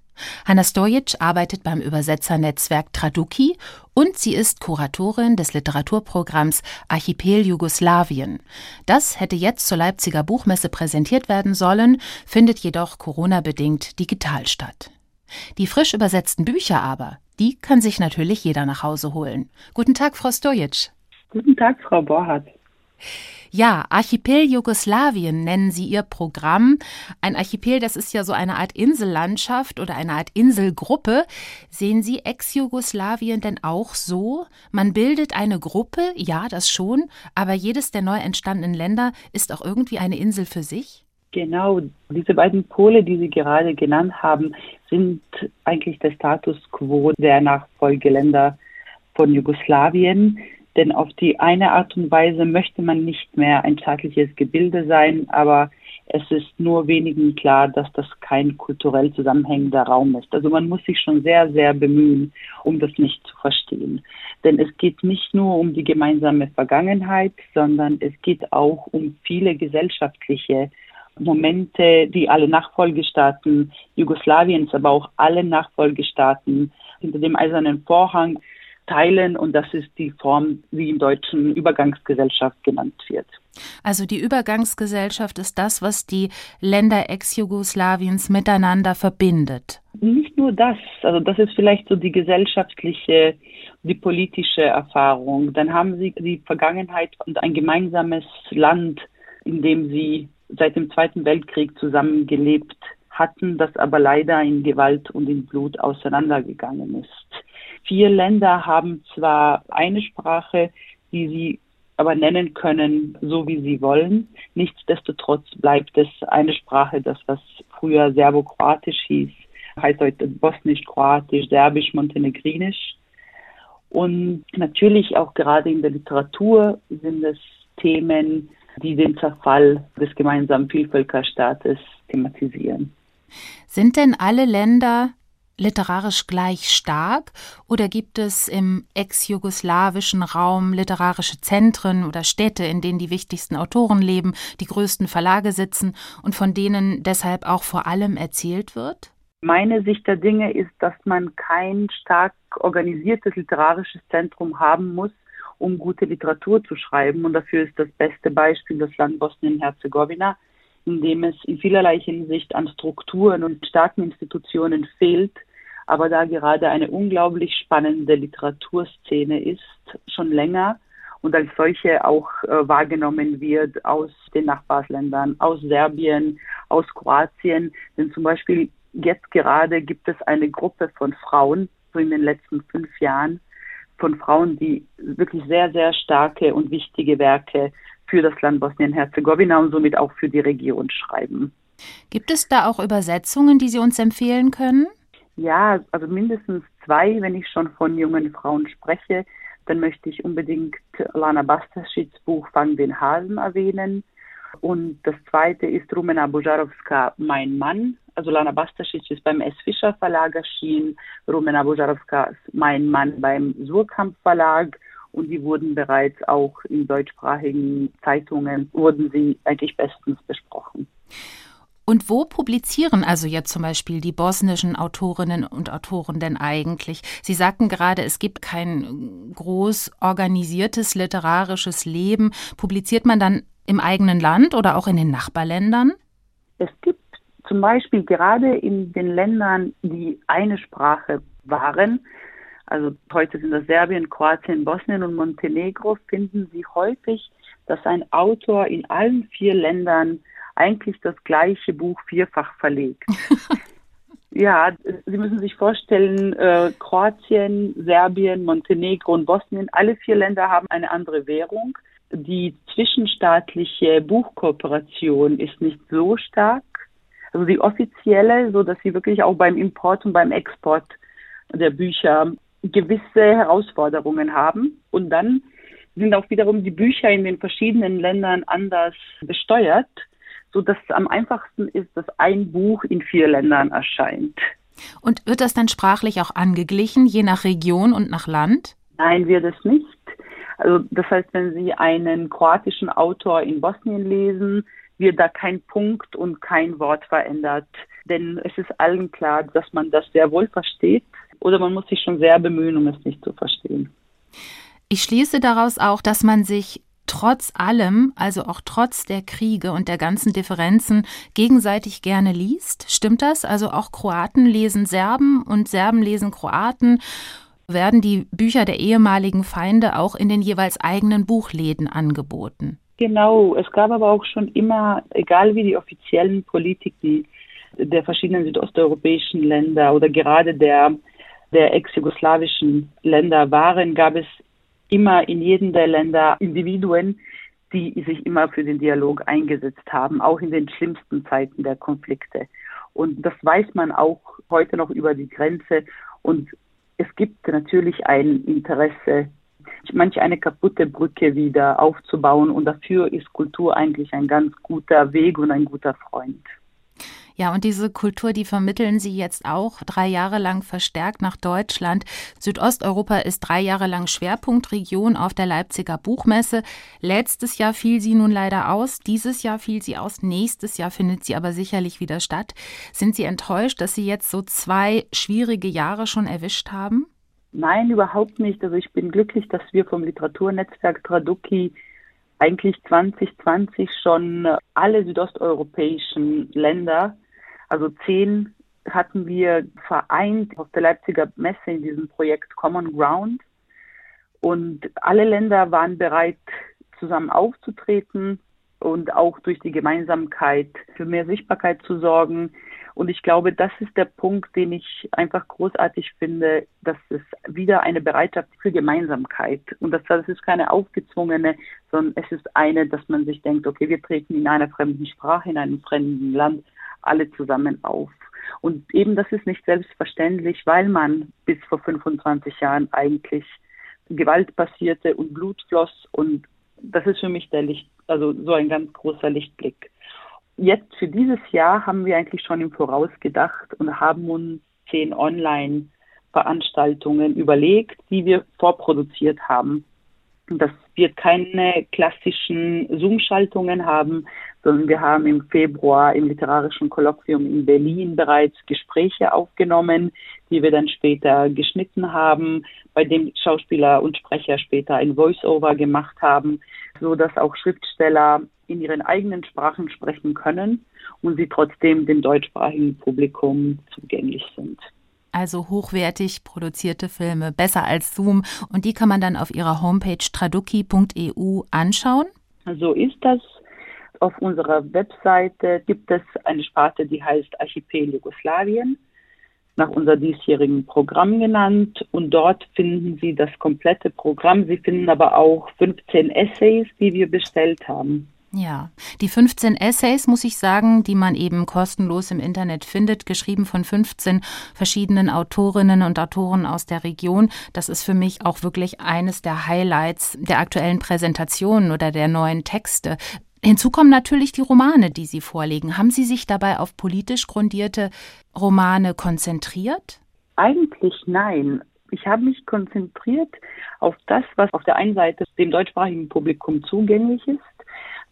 Hanna Stojic arbeitet beim Übersetzernetzwerk Traduki und sie ist Kuratorin des Literaturprogramms Archipel Jugoslawien. Das hätte jetzt zur Leipziger Buchmesse präsentiert werden sollen, findet jedoch Corona-bedingt digital statt. Die frisch übersetzten Bücher aber, die kann sich natürlich jeder nach Hause holen. Guten Tag, Frau Stojic. Guten Tag, Frau Borhardt. Ja, Archipel Jugoslawien nennen Sie Ihr Programm. Ein Archipel, das ist ja so eine Art Insellandschaft oder eine Art Inselgruppe. Sehen Sie Ex-Jugoslawien denn auch so? Man bildet eine Gruppe, ja, das schon, aber jedes der neu entstandenen Länder ist auch irgendwie eine Insel für sich? Genau, diese beiden Pole, die Sie gerade genannt haben, sind eigentlich der Status quo der Nachfolgeländer von Jugoslawien. Denn auf die eine Art und Weise möchte man nicht mehr ein staatliches Gebilde sein, aber es ist nur wenigen klar, dass das kein kulturell zusammenhängender Raum ist. Also man muss sich schon sehr, sehr bemühen, um das nicht zu verstehen. Denn es geht nicht nur um die gemeinsame Vergangenheit, sondern es geht auch um viele gesellschaftliche Momente, die alle Nachfolgestaaten Jugoslawiens, aber auch alle Nachfolgestaaten hinter dem eisernen Vorhang teilen und das ist die Form, wie im Deutschen Übergangsgesellschaft genannt wird. Also die Übergangsgesellschaft ist das, was die Länder Ex-Jugoslawiens miteinander verbindet. Nicht nur das, also das ist vielleicht so die gesellschaftliche, die politische Erfahrung. Dann haben sie die Vergangenheit und ein gemeinsames Land, in dem sie seit dem Zweiten Weltkrieg zusammengelebt hatten, das aber leider in Gewalt und in Blut auseinandergegangen ist. Vier Länder haben zwar eine Sprache, die sie aber nennen können, so wie sie wollen. Nichtsdestotrotz bleibt es eine Sprache, das was früher Serbo-Kroatisch hieß, heißt heute Bosnisch-Kroatisch, Serbisch, Montenegrinisch. Und natürlich auch gerade in der Literatur sind es Themen, die den Zerfall des gemeinsamen Vielvölkerstaates thematisieren. Sind denn alle Länder literarisch gleich stark oder gibt es im ex-jugoslawischen Raum literarische Zentren oder Städte, in denen die wichtigsten Autoren leben, die größten Verlage sitzen und von denen deshalb auch vor allem erzählt wird? Meine Sicht der Dinge ist, dass man kein stark organisiertes literarisches Zentrum haben muss, um gute Literatur zu schreiben. Und dafür ist das beste Beispiel das Land Bosnien-Herzegowina, in dem es in vielerlei Hinsicht an Strukturen und starken Institutionen fehlt, aber da gerade eine unglaublich spannende Literaturszene ist, schon länger und als solche auch äh, wahrgenommen wird aus den Nachbarländern, aus Serbien, aus Kroatien. Denn zum Beispiel jetzt gerade gibt es eine Gruppe von Frauen, so in den letzten fünf Jahren, von Frauen, die wirklich sehr, sehr starke und wichtige Werke für das Land Bosnien-Herzegowina und somit auch für die Region schreiben. Gibt es da auch Übersetzungen, die Sie uns empfehlen können? Ja, also mindestens zwei, wenn ich schon von jungen Frauen spreche, dann möchte ich unbedingt Lana Bastaschits Buch Fang den Hasen erwähnen. Und das zweite ist Rumena Bujarowska, Mein Mann. Also Lana Bastasic ist beim S. Fischer Verlag erschienen, Rumena Bujarowska, Mein Mann beim Surkamp Verlag. Und die wurden bereits auch in deutschsprachigen Zeitungen, wurden sie eigentlich bestens besprochen. Und wo publizieren also jetzt zum Beispiel die bosnischen Autorinnen und Autoren denn eigentlich? Sie sagten gerade, es gibt kein groß organisiertes literarisches Leben. Publiziert man dann im eigenen Land oder auch in den Nachbarländern? Es gibt zum Beispiel gerade in den Ländern, die eine Sprache waren, also heute sind das Serbien, Kroatien, Bosnien und Montenegro, finden Sie häufig, dass ein Autor in allen vier Ländern eigentlich das gleiche Buch vierfach verlegt. ja, Sie müssen sich vorstellen, äh, Kroatien, Serbien, Montenegro und Bosnien, alle vier Länder haben eine andere Währung. Die zwischenstaatliche Buchkooperation ist nicht so stark. Also die offizielle, so dass sie wirklich auch beim Import und beim Export der Bücher gewisse Herausforderungen haben. Und dann sind auch wiederum die Bücher in den verschiedenen Ländern anders besteuert so dass es am einfachsten ist, dass ein Buch in vier Ländern erscheint. Und wird das dann sprachlich auch angeglichen, je nach Region und nach Land? Nein, wird es nicht. Also das heißt, wenn Sie einen kroatischen Autor in Bosnien lesen, wird da kein Punkt und kein Wort verändert. Denn es ist allen klar, dass man das sehr wohl versteht oder man muss sich schon sehr bemühen, um es nicht zu verstehen. Ich schließe daraus auch, dass man sich trotz allem, also auch trotz der Kriege und der ganzen Differenzen, gegenseitig gerne liest. Stimmt das? Also auch Kroaten lesen Serben und Serben lesen Kroaten. Werden die Bücher der ehemaligen Feinde auch in den jeweils eigenen Buchläden angeboten? Genau, es gab aber auch schon immer, egal wie die offiziellen Politiken der verschiedenen südosteuropäischen Länder oder gerade der, der ex-jugoslawischen Länder waren, gab es immer in jedem der Länder Individuen, die sich immer für den Dialog eingesetzt haben, auch in den schlimmsten Zeiten der Konflikte. Und das weiß man auch heute noch über die Grenze. Und es gibt natürlich ein Interesse, manch eine kaputte Brücke wieder aufzubauen. Und dafür ist Kultur eigentlich ein ganz guter Weg und ein guter Freund. Ja, und diese Kultur, die vermitteln Sie jetzt auch drei Jahre lang verstärkt nach Deutschland. Südosteuropa ist drei Jahre lang Schwerpunktregion auf der Leipziger Buchmesse. Letztes Jahr fiel sie nun leider aus, dieses Jahr fiel sie aus, nächstes Jahr findet sie aber sicherlich wieder statt. Sind Sie enttäuscht, dass Sie jetzt so zwei schwierige Jahre schon erwischt haben? Nein, überhaupt nicht. Also ich bin glücklich, dass wir vom Literaturnetzwerk Traduki eigentlich 2020 schon alle südosteuropäischen Länder also zehn hatten wir vereint auf der Leipziger Messe in diesem Projekt Common Ground. Und alle Länder waren bereit, zusammen aufzutreten und auch durch die Gemeinsamkeit für mehr Sichtbarkeit zu sorgen. Und ich glaube, das ist der Punkt, den ich einfach großartig finde, dass es wieder eine Bereitschaft für Gemeinsamkeit und das, das ist keine aufgezwungene, sondern es ist eine, dass man sich denkt, okay, wir treten in einer fremden Sprache, in einem fremden Land alle zusammen auf. Und eben das ist nicht selbstverständlich, weil man bis vor 25 Jahren eigentlich Gewalt passierte und Blut floss. Und das ist für mich der Licht, also so ein ganz großer Lichtblick. Jetzt für dieses Jahr haben wir eigentlich schon im Voraus gedacht und haben uns zehn Online-Veranstaltungen überlegt, die wir vorproduziert haben. Das wird keine klassischen Zoom-Schaltungen haben, sondern wir haben im Februar im literarischen Kolloquium in Berlin bereits Gespräche aufgenommen, die wir dann später geschnitten haben, bei dem Schauspieler und Sprecher später ein Voice-Over gemacht haben, so dass auch Schriftsteller in ihren eigenen Sprachen sprechen können und sie trotzdem dem deutschsprachigen Publikum zugänglich sind also hochwertig produzierte Filme, besser als Zoom. Und die kann man dann auf ihrer Homepage traduki.eu anschauen. So ist das. Auf unserer Webseite gibt es eine Sparte, die heißt Archipel Jugoslawien, nach unser diesjährigen Programm genannt. Und dort finden Sie das komplette Programm. Sie finden aber auch 15 Essays, die wir bestellt haben. Ja, die 15 Essays, muss ich sagen, die man eben kostenlos im Internet findet, geschrieben von 15 verschiedenen Autorinnen und Autoren aus der Region, das ist für mich auch wirklich eines der Highlights der aktuellen Präsentationen oder der neuen Texte. Hinzu kommen natürlich die Romane, die Sie vorlegen. Haben Sie sich dabei auf politisch grundierte Romane konzentriert? Eigentlich nein. Ich habe mich konzentriert auf das, was auf der einen Seite dem deutschsprachigen Publikum zugänglich ist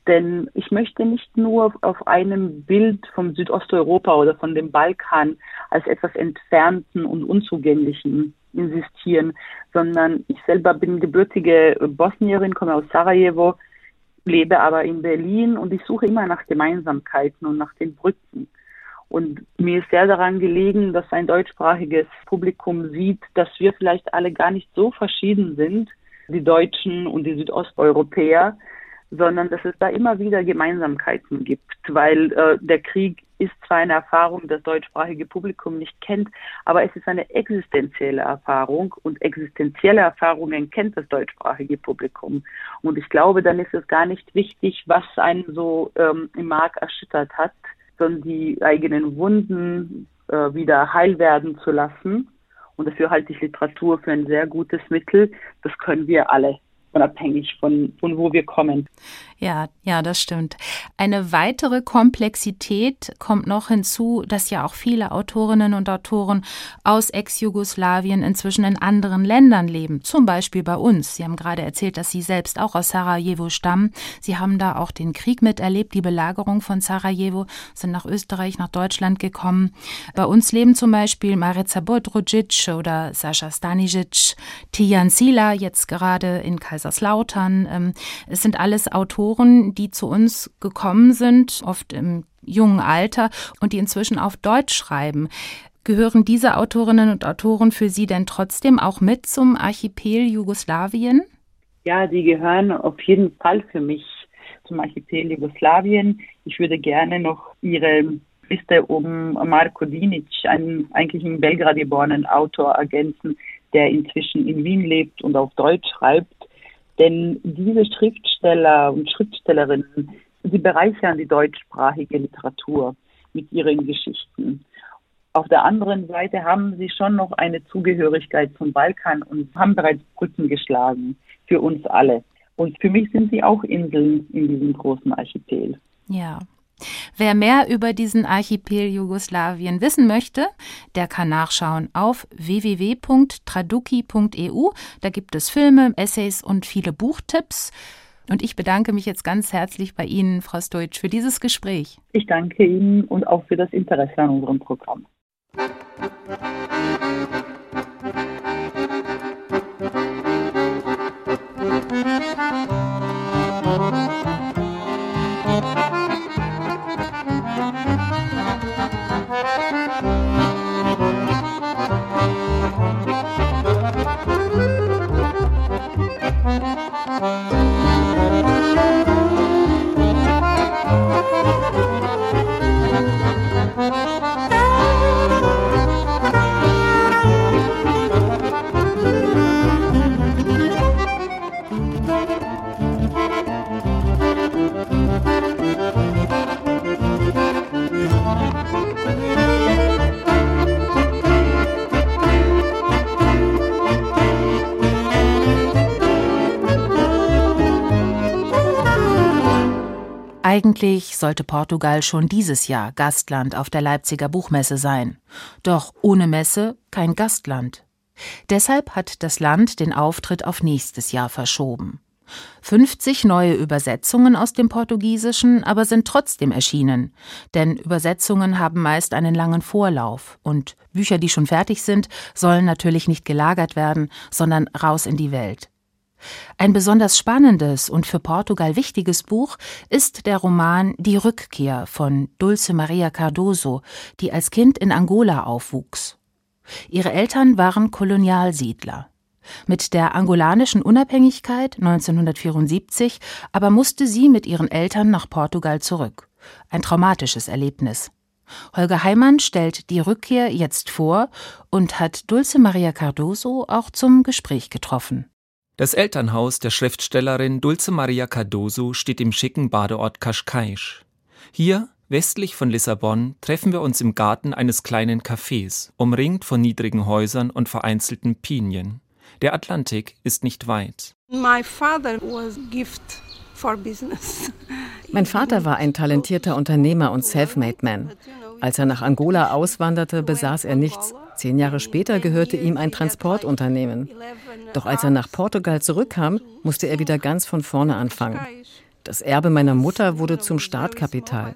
denn ich möchte nicht nur auf einem Bild vom Südosteuropa oder von dem Balkan als etwas Entfernten und Unzugänglichen insistieren, sondern ich selber bin gebürtige Bosnierin, komme aus Sarajevo, lebe aber in Berlin und ich suche immer nach Gemeinsamkeiten und nach den Brücken. Und mir ist sehr daran gelegen, dass ein deutschsprachiges Publikum sieht, dass wir vielleicht alle gar nicht so verschieden sind, die Deutschen und die Südosteuropäer, sondern dass es da immer wieder Gemeinsamkeiten gibt, weil äh, der Krieg ist zwar eine Erfahrung, das deutschsprachige Publikum nicht kennt, aber es ist eine existenzielle Erfahrung und existenzielle Erfahrungen kennt das deutschsprachige Publikum. Und ich glaube, dann ist es gar nicht wichtig, was einen so ähm, im Mark erschüttert hat, sondern die eigenen Wunden äh, wieder heil werden zu lassen. Und dafür halte ich Literatur für ein sehr gutes Mittel. Das können wir alle unabhängig von, von wo wir kommen. Ja, ja, das stimmt. Eine weitere Komplexität kommt noch hinzu, dass ja auch viele Autorinnen und Autoren aus Ex-Jugoslawien inzwischen in anderen Ländern leben, zum Beispiel bei uns. Sie haben gerade erzählt, dass Sie selbst auch aus Sarajevo stammen. Sie haben da auch den Krieg miterlebt, die Belagerung von Sarajevo, sind nach Österreich, nach Deutschland gekommen. Bei uns leben zum Beispiel Marica Bodrucic oder Sascha Stanisic, Tijan Sila, jetzt gerade in Kaiserslautern. Ähm, es sind alles Autoren, Autoren, die zu uns gekommen sind, oft im jungen Alter und die inzwischen auf Deutsch schreiben. Gehören diese Autorinnen und Autoren für Sie denn trotzdem auch mit zum Archipel Jugoslawien? Ja, die gehören auf jeden Fall für mich zum Archipel Jugoslawien. Ich würde gerne noch Ihre Liste um Marko Dinic, einen eigentlich in Belgrad geborenen Autor, ergänzen, der inzwischen in Wien lebt und auf Deutsch schreibt. Denn diese Schriftsteller und Schriftstellerinnen, sie bereichern die deutschsprachige Literatur mit ihren Geschichten. Auf der anderen Seite haben sie schon noch eine Zugehörigkeit zum Balkan und haben bereits Brücken geschlagen für uns alle. Und für mich sind sie auch Inseln in diesem großen Archipel. Ja, Wer mehr über diesen Archipel Jugoslawien wissen möchte, der kann nachschauen auf www.traduki.eu. Da gibt es Filme, Essays und viele Buchtipps. Und ich bedanke mich jetzt ganz herzlich bei Ihnen, Frau Stoitsch, für dieses Gespräch. Ich danke Ihnen und auch für das Interesse an unserem Programm. Eigentlich sollte Portugal schon dieses Jahr Gastland auf der Leipziger Buchmesse sein. Doch ohne Messe kein Gastland. Deshalb hat das Land den Auftritt auf nächstes Jahr verschoben. 50 neue Übersetzungen aus dem Portugiesischen aber sind trotzdem erschienen, denn Übersetzungen haben meist einen langen Vorlauf und Bücher, die schon fertig sind, sollen natürlich nicht gelagert werden, sondern raus in die Welt. Ein besonders spannendes und für Portugal wichtiges Buch ist der Roman Die Rückkehr von Dulce Maria Cardoso, die als Kind in Angola aufwuchs. Ihre Eltern waren Kolonialsiedler. Mit der angolanischen Unabhängigkeit 1974 aber musste sie mit ihren Eltern nach Portugal zurück. Ein traumatisches Erlebnis. Holger Heimann stellt die Rückkehr jetzt vor und hat Dulce Maria Cardoso auch zum Gespräch getroffen. Das Elternhaus der Schriftstellerin Dulce Maria Cardoso steht im schicken Badeort Cascais. Hier, westlich von Lissabon, treffen wir uns im Garten eines kleinen Cafés, umringt von niedrigen Häusern und vereinzelten Pinien. Der Atlantik ist nicht weit. Mein Vater war ein talentierter Unternehmer und Selfmade Man. Als er nach Angola auswanderte, besaß er nichts. Zehn Jahre später gehörte ihm ein Transportunternehmen. Doch als er nach Portugal zurückkam, musste er wieder ganz von vorne anfangen. Das Erbe meiner Mutter wurde zum Startkapital.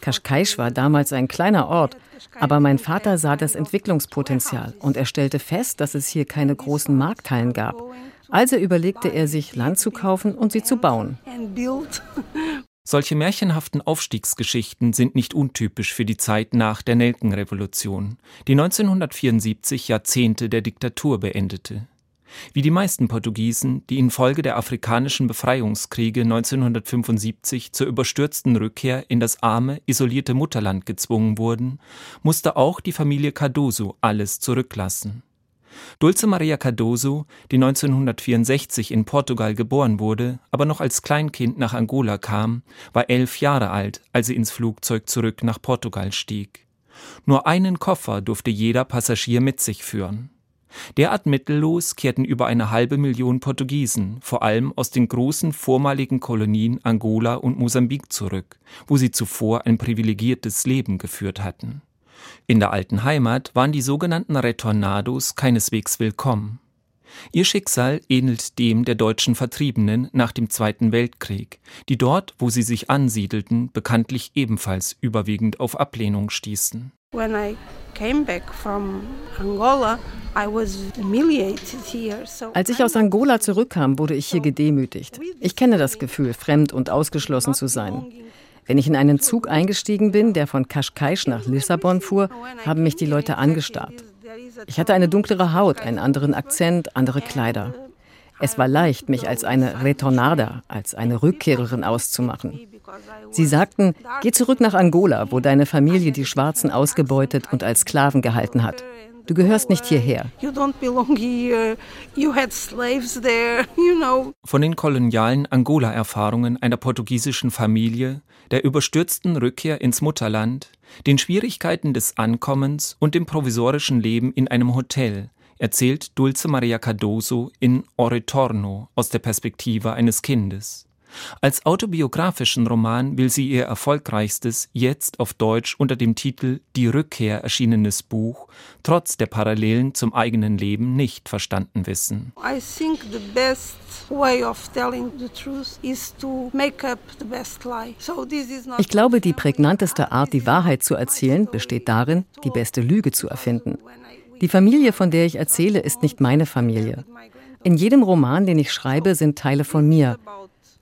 Cascais war damals ein kleiner Ort, aber mein Vater sah das Entwicklungspotenzial und er stellte fest, dass es hier keine großen Markthallen gab. Also überlegte er sich, Land zu kaufen und sie zu bauen. Solche märchenhaften Aufstiegsgeschichten sind nicht untypisch für die Zeit nach der Nelkenrevolution, die 1974 Jahrzehnte der Diktatur beendete. Wie die meisten Portugiesen, die infolge der afrikanischen Befreiungskriege 1975 zur überstürzten Rückkehr in das arme, isolierte Mutterland gezwungen wurden, musste auch die Familie Cardoso alles zurücklassen. Dulce Maria Cardoso, die 1964 in Portugal geboren wurde, aber noch als Kleinkind nach Angola kam, war elf Jahre alt, als sie ins Flugzeug zurück nach Portugal stieg. Nur einen Koffer durfte jeder Passagier mit sich führen. Derart mittellos kehrten über eine halbe Million Portugiesen, vor allem aus den großen vormaligen Kolonien Angola und Mosambik zurück, wo sie zuvor ein privilegiertes Leben geführt hatten. In der alten Heimat waren die sogenannten Retornados keineswegs willkommen. Ihr Schicksal ähnelt dem der deutschen Vertriebenen nach dem Zweiten Weltkrieg, die dort, wo sie sich ansiedelten, bekanntlich ebenfalls überwiegend auf Ablehnung stießen. When I als ich aus Angola zurückkam, wurde ich hier gedemütigt. Ich kenne das Gefühl, fremd und ausgeschlossen zu sein. Wenn ich in einen Zug eingestiegen bin, der von Kaschkaisch nach Lissabon fuhr, haben mich die Leute angestarrt. Ich hatte eine dunklere Haut, einen anderen Akzent, andere Kleider. Es war leicht, mich als eine Retornada, als eine Rückkehrerin auszumachen. Sie sagten, geh zurück nach Angola, wo deine Familie die Schwarzen ausgebeutet und als Sklaven gehalten hat. Du gehörst nicht hierher. Von den kolonialen Angola-Erfahrungen einer portugiesischen Familie, der überstürzten Rückkehr ins Mutterland, den Schwierigkeiten des Ankommens und dem provisorischen Leben in einem Hotel, erzählt Dulce Maria Cardoso in O Retorno aus der Perspektive eines Kindes. Als autobiografischen Roman will sie ihr erfolgreichstes, jetzt auf Deutsch unter dem Titel Die Rückkehr erschienenes Buch trotz der Parallelen zum eigenen Leben nicht verstanden wissen. Ich glaube, die prägnanteste Art, die Wahrheit zu erzählen, besteht darin, die beste Lüge zu erfinden. Die Familie, von der ich erzähle, ist nicht meine Familie. In jedem Roman, den ich schreibe, sind Teile von mir.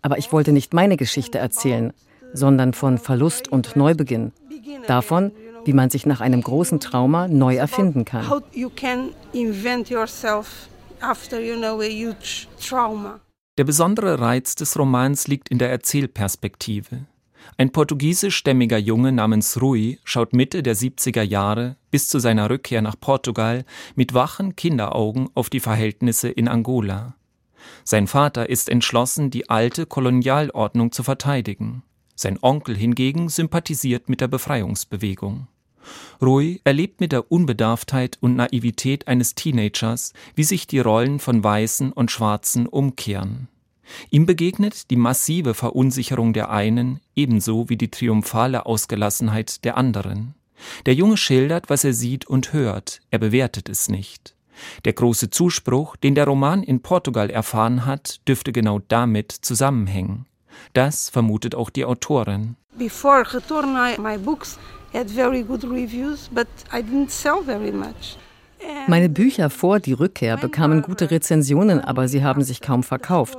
Aber ich wollte nicht meine Geschichte erzählen, sondern von Verlust und Neubeginn. Davon, wie man sich nach einem großen Trauma neu erfinden kann. Der besondere Reiz des Romans liegt in der Erzählperspektive. Ein portugiesischstämmiger Junge namens Rui schaut Mitte der 70er Jahre bis zu seiner Rückkehr nach Portugal mit wachen Kinderaugen auf die Verhältnisse in Angola. Sein Vater ist entschlossen, die alte Kolonialordnung zu verteidigen. Sein Onkel hingegen sympathisiert mit der Befreiungsbewegung. Rui erlebt mit der Unbedarftheit und Naivität eines Teenagers, wie sich die Rollen von Weißen und Schwarzen umkehren. Ihm begegnet die massive Verunsicherung der einen ebenso wie die triumphale Ausgelassenheit der anderen. Der Junge schildert, was er sieht und hört, er bewertet es nicht. Der große Zuspruch, den der Roman in Portugal erfahren hat, dürfte genau damit zusammenhängen. Das vermutet auch die Autorin. Before Retorno, my books had very good reviews, but I didn't sell very much. Meine Bücher vor die Rückkehr bekamen gute Rezensionen, aber sie haben sich kaum verkauft.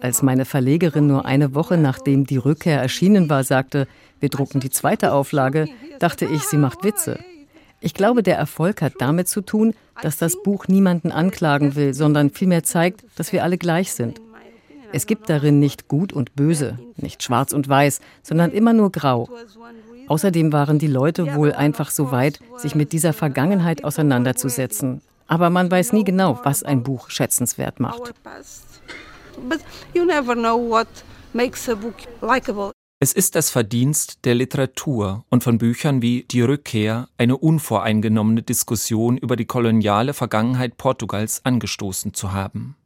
Als meine Verlegerin nur eine Woche nachdem die Rückkehr erschienen war, sagte, wir drucken die zweite Auflage, dachte ich, sie macht Witze. Ich glaube, der Erfolg hat damit zu tun, dass das Buch niemanden anklagen will, sondern vielmehr zeigt, dass wir alle gleich sind. Es gibt darin nicht gut und böse, nicht schwarz und weiß, sondern immer nur grau. Außerdem waren die Leute wohl einfach so weit, sich mit dieser Vergangenheit auseinanderzusetzen. Aber man weiß nie genau, was ein Buch schätzenswert macht. Es ist das Verdienst der Literatur und von Büchern wie Die Rückkehr, eine unvoreingenommene Diskussion über die koloniale Vergangenheit Portugals angestoßen zu haben.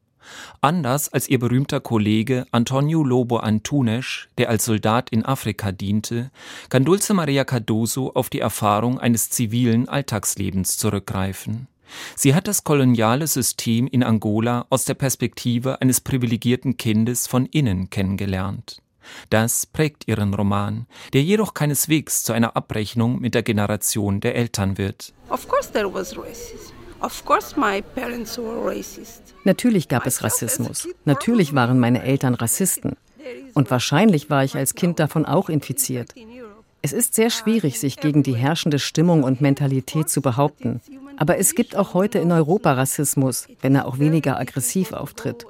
Anders als ihr berühmter Kollege Antonio Lobo Antunes, der als Soldat in Afrika diente, kann Dulce Maria Cardoso auf die Erfahrung eines zivilen Alltagslebens zurückgreifen. Sie hat das koloniale System in Angola aus der Perspektive eines privilegierten Kindes von innen kennengelernt. Das prägt ihren Roman, der jedoch keineswegs zu einer Abrechnung mit der Generation der Eltern wird. Natürlich gab es Rassismus. Natürlich waren meine Eltern Rassisten. Und wahrscheinlich war ich als Kind davon auch infiziert. Es ist sehr schwierig, sich gegen die herrschende Stimmung und Mentalität zu behaupten. Aber es gibt auch heute in Europa Rassismus, wenn er auch weniger aggressiv auftritt.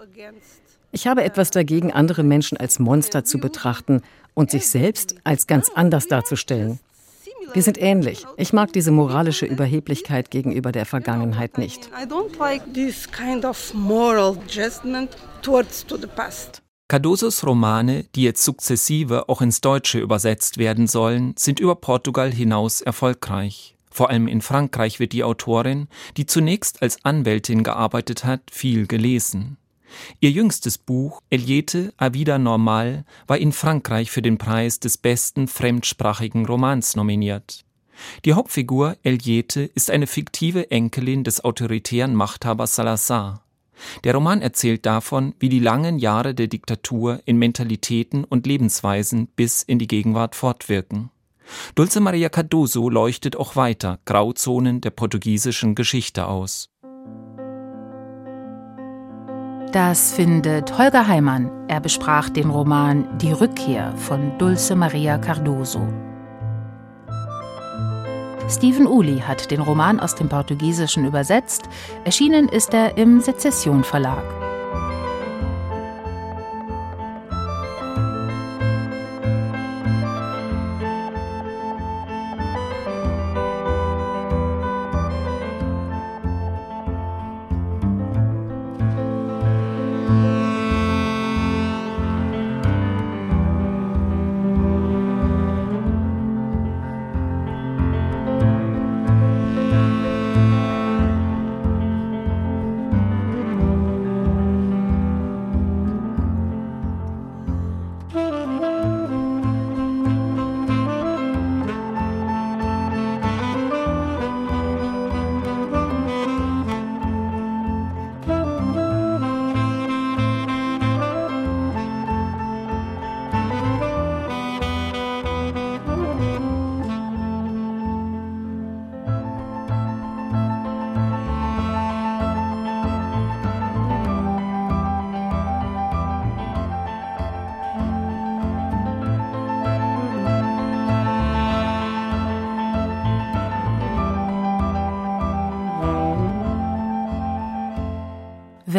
Ich habe etwas dagegen, andere Menschen als Monster zu betrachten und sich selbst als ganz anders darzustellen. Wir sind ähnlich. Ich mag diese moralische Überheblichkeit gegenüber der Vergangenheit nicht. Cardosos Romane, die jetzt sukzessive auch ins Deutsche übersetzt werden sollen, sind über Portugal hinaus erfolgreich. Vor allem in Frankreich wird die Autorin, die zunächst als Anwältin gearbeitet hat, viel gelesen. Ihr jüngstes Buch Eliette à vida normal war in Frankreich für den Preis des besten fremdsprachigen Romans nominiert. Die Hauptfigur Eliette ist eine fiktive Enkelin des autoritären Machthabers Salazar. Der Roman erzählt davon, wie die langen Jahre der Diktatur in Mentalitäten und Lebensweisen bis in die Gegenwart fortwirken. Dulce Maria Cardoso leuchtet auch weiter Grauzonen der portugiesischen Geschichte aus. Das findet Holger Heimann. Er besprach den Roman Die Rückkehr von Dulce Maria Cardoso. Stephen Uli hat den Roman aus dem Portugiesischen übersetzt. Erschienen ist er im Sezession Verlag.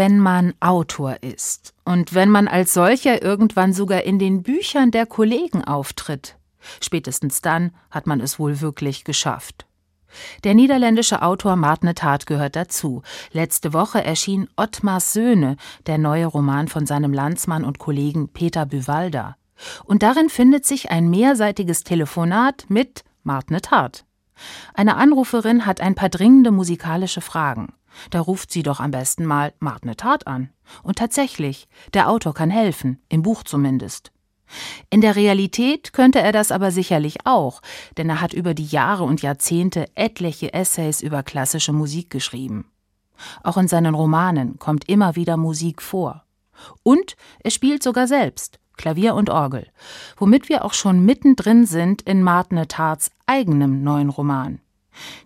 Wenn man Autor ist und wenn man als solcher irgendwann sogar in den Büchern der Kollegen auftritt. Spätestens dann hat man es wohl wirklich geschafft. Der niederländische Autor Martne Tat gehört dazu. Letzte Woche erschien Ottmars Söhne, der neue Roman von seinem Landsmann und Kollegen Peter Büwalda. Und darin findet sich ein mehrseitiges Telefonat mit Martne Tat. Eine Anruferin hat ein paar dringende musikalische Fragen. Da ruft sie doch am besten mal Martne Tat an. Und tatsächlich, der Autor kann helfen, im Buch zumindest. In der Realität könnte er das aber sicherlich auch, denn er hat über die Jahre und Jahrzehnte etliche Essays über klassische Musik geschrieben. Auch in seinen Romanen kommt immer wieder Musik vor. Und er spielt sogar selbst Klavier und Orgel, womit wir auch schon mittendrin sind in Martne Tarts eigenem neuen Roman.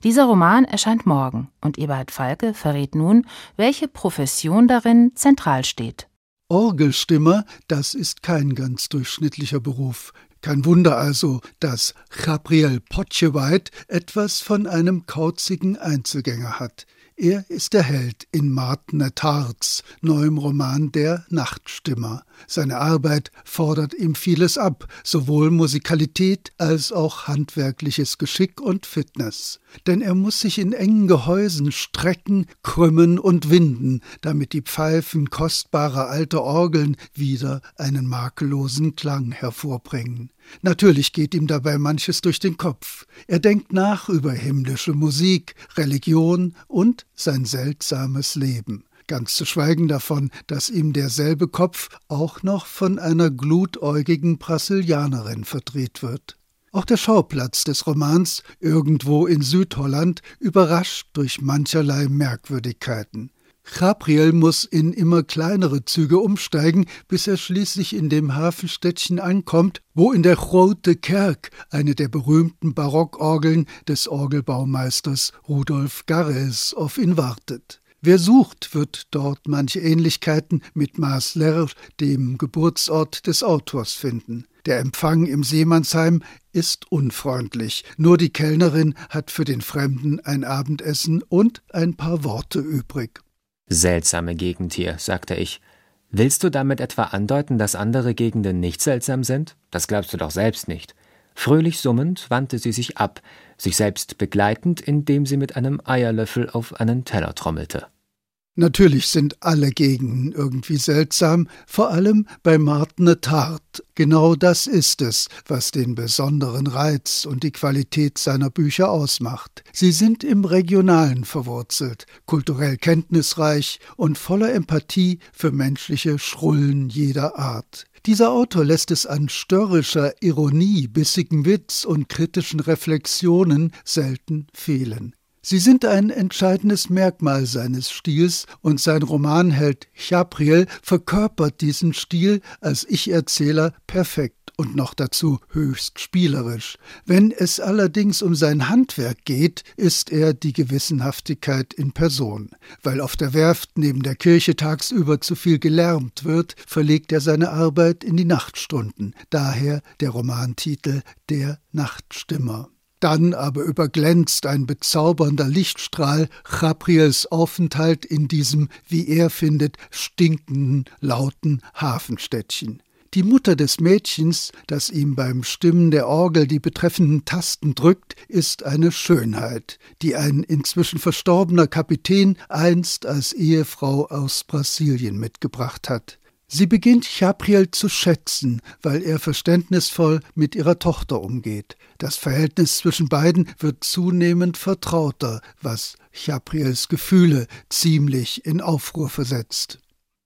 Dieser Roman erscheint morgen und Eberhard Falke verrät nun, welche Profession darin zentral steht. Orgelstimmer, das ist kein ganz durchschnittlicher Beruf. Kein Wunder also, dass Gabriel Potscheweit etwas von einem kauzigen Einzelgänger hat. Er ist der Held in Martner Tarts neuem Roman Der Nachtstimmer. Seine Arbeit fordert ihm vieles ab, sowohl Musikalität als auch handwerkliches Geschick und Fitness. Denn er muss sich in engen Gehäusen strecken, krümmen und winden, damit die Pfeifen kostbarer alter Orgeln wieder einen makellosen Klang hervorbringen. Natürlich geht ihm dabei manches durch den Kopf. Er denkt nach über himmlische Musik, Religion und sein seltsames Leben. Ganz zu schweigen davon, dass ihm derselbe Kopf auch noch von einer glutäugigen Brasilianerin verdreht wird. Auch der Schauplatz des Romans, irgendwo in Südholland, überrascht durch mancherlei Merkwürdigkeiten. Gabriel muss in immer kleinere Züge umsteigen, bis er schließlich in dem Hafenstädtchen ankommt, wo in der Grote Kerk eine der berühmten Barockorgeln des Orgelbaumeisters Rudolf Garres auf ihn wartet. Wer sucht, wird dort manche Ähnlichkeiten mit Maasler, dem Geburtsort des Autors, finden. Der Empfang im Seemannsheim ist unfreundlich. Nur die Kellnerin hat für den Fremden ein Abendessen und ein paar Worte übrig. Seltsame Gegend hier, sagte ich. Willst du damit etwa andeuten, dass andere Gegenden nicht seltsam sind? Das glaubst du doch selbst nicht. Fröhlich summend wandte sie sich ab, sich selbst begleitend, indem sie mit einem Eierlöffel auf einen Teller trommelte. Natürlich sind alle Gegenden irgendwie seltsam, vor allem bei Martne Tart. Genau das ist es, was den besonderen Reiz und die Qualität seiner Bücher ausmacht. Sie sind im Regionalen verwurzelt, kulturell kenntnisreich und voller Empathie für menschliche Schrullen jeder Art. Dieser Autor lässt es an störrischer Ironie, bissigem Witz und kritischen Reflexionen selten fehlen. Sie sind ein entscheidendes Merkmal seines Stils und sein Romanheld Chabriel verkörpert diesen Stil als Ich-Erzähler perfekt und noch dazu höchst spielerisch. Wenn es allerdings um sein Handwerk geht, ist er die Gewissenhaftigkeit in Person. Weil auf der Werft neben der Kirche tagsüber zu viel gelärmt wird, verlegt er seine Arbeit in die Nachtstunden. Daher der Romantitel Der Nachtstimmer. Dann aber überglänzt ein bezaubernder Lichtstrahl Chabriels Aufenthalt in diesem, wie er findet, stinkenden, lauten Hafenstädtchen. Die Mutter des Mädchens, das ihm beim Stimmen der Orgel die betreffenden Tasten drückt, ist eine Schönheit, die ein inzwischen verstorbener Kapitän einst als Ehefrau aus Brasilien mitgebracht hat. Sie beginnt Chabriel zu schätzen, weil er verständnisvoll mit ihrer Tochter umgeht. Das Verhältnis zwischen beiden wird zunehmend vertrauter, was Chabriels Gefühle ziemlich in Aufruhr versetzt.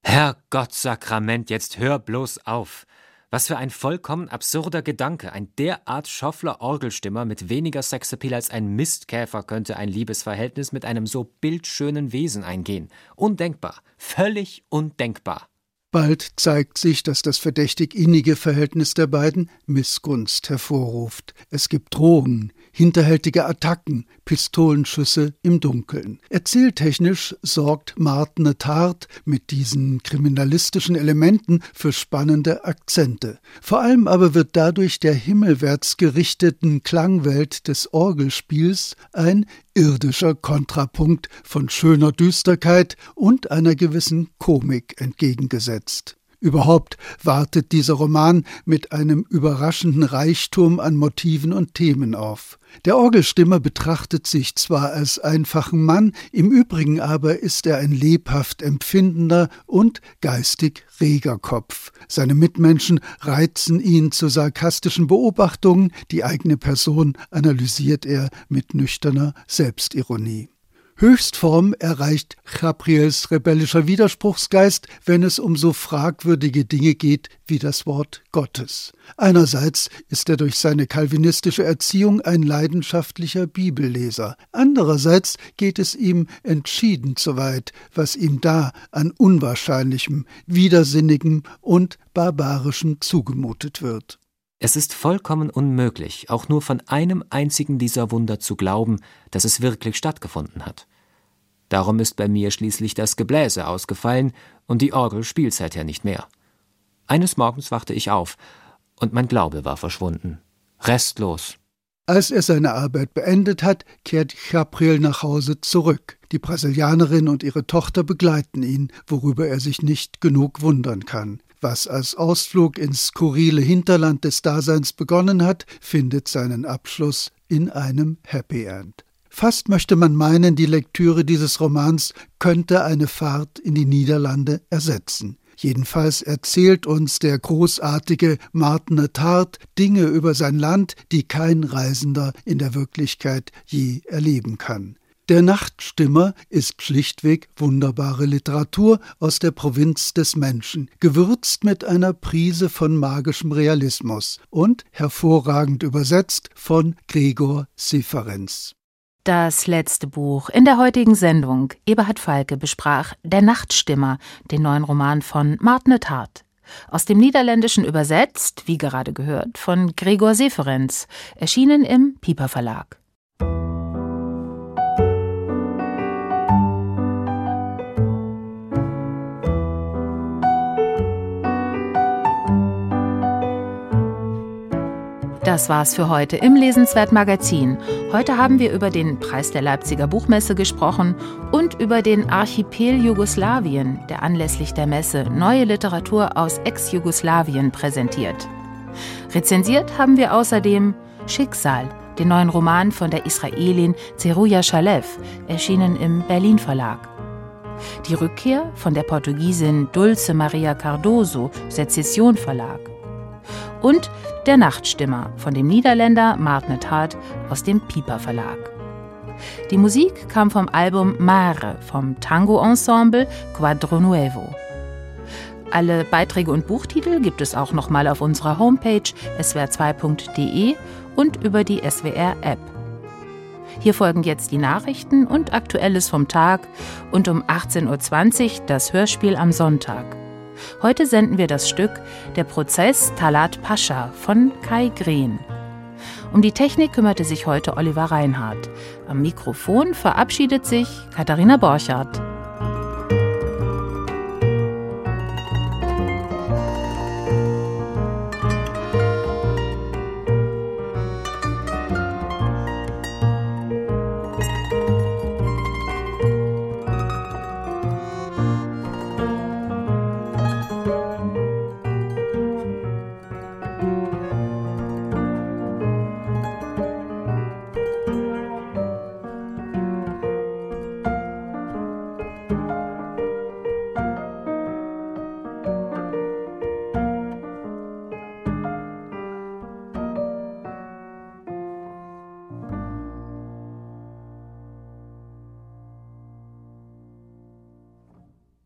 Herrgott Sakrament, jetzt hör bloß auf. Was für ein vollkommen absurder Gedanke. Ein derart schoffler Orgelstimmer mit weniger Sexappeal als ein Mistkäfer könnte ein Liebesverhältnis mit einem so bildschönen Wesen eingehen. Undenkbar. Völlig undenkbar. Bald zeigt sich, dass das verdächtig innige Verhältnis der beiden Missgunst hervorruft. Es gibt Drohungen, hinterhältige Attacken, Pistolenschüsse im Dunkeln. Erzähltechnisch sorgt Martine Tart mit diesen kriminalistischen Elementen für spannende Akzente. Vor allem aber wird dadurch der himmelwärts gerichteten Klangwelt des Orgelspiels ein irdischer Kontrapunkt von schöner Düsterkeit und einer gewissen Komik entgegengesetzt. Überhaupt wartet dieser Roman mit einem überraschenden Reichtum an Motiven und Themen auf. Der Orgelstimmer betrachtet sich zwar als einfachen Mann, im Übrigen aber ist er ein lebhaft empfindender und geistig reger Kopf. Seine Mitmenschen reizen ihn zu sarkastischen Beobachtungen, die eigene Person analysiert er mit nüchterner Selbstironie. Höchstform erreicht Gabriels rebellischer Widerspruchsgeist, wenn es um so fragwürdige Dinge geht wie das Wort Gottes. Einerseits ist er durch seine kalvinistische Erziehung ein leidenschaftlicher Bibelleser, andererseits geht es ihm entschieden zu weit, was ihm da an unwahrscheinlichem, widersinnigem und barbarischem zugemutet wird. Es ist vollkommen unmöglich, auch nur von einem einzigen dieser Wunder zu glauben, dass es wirklich stattgefunden hat. Darum ist bei mir schließlich das Gebläse ausgefallen und die Orgel spielt seither nicht mehr. Eines Morgens wachte ich auf und mein Glaube war verschwunden. Restlos. Als er seine Arbeit beendet hat, kehrt Gabriel nach Hause zurück. Die Brasilianerin und ihre Tochter begleiten ihn, worüber er sich nicht genug wundern kann. Was als Ausflug ins skurrile Hinterland des Daseins begonnen hat, findet seinen Abschluss in einem Happy End. Fast möchte man meinen, die Lektüre dieses Romans könnte eine Fahrt in die Niederlande ersetzen. Jedenfalls erzählt uns der großartige Martin Tart Dinge über sein Land, die kein Reisender in der Wirklichkeit je erleben kann. Der Nachtstimmer ist schlichtweg wunderbare Literatur aus der Provinz des Menschen, gewürzt mit einer Prise von magischem Realismus und hervorragend übersetzt von Gregor Seferenz. Das letzte Buch in der heutigen Sendung. Eberhard Falke besprach Der Nachtstimmer, den neuen Roman von Martine Tart. Aus dem Niederländischen übersetzt, wie gerade gehört, von Gregor Seferenz, erschienen im Piper Verlag. Das war's für heute im Lesenswert Magazin. Heute haben wir über den Preis der Leipziger Buchmesse gesprochen und über den Archipel Jugoslawien, der anlässlich der Messe neue Literatur aus Ex-Jugoslawien präsentiert. Rezensiert haben wir außerdem Schicksal, den neuen Roman von der Israelin Zeruja Shalev, erschienen im Berlin Verlag. Die Rückkehr von der Portugiesin Dulce Maria Cardoso, Sezession Verlag. Und Der Nachtstimmer von dem Niederländer Martnet Hart aus dem Piper Verlag. Die Musik kam vom Album Mare vom Tango-Ensemble Quadro Nuevo. Alle Beiträge und Buchtitel gibt es auch nochmal auf unserer Homepage swr2.de und über die SWR-App. Hier folgen jetzt die Nachrichten und Aktuelles vom Tag und um 18.20 Uhr das Hörspiel am Sonntag. Heute senden wir das Stück Der Prozess Talat Pascha von Kai Green. Um die Technik kümmerte sich heute Oliver Reinhardt. Am Mikrofon verabschiedet sich Katharina Borchardt.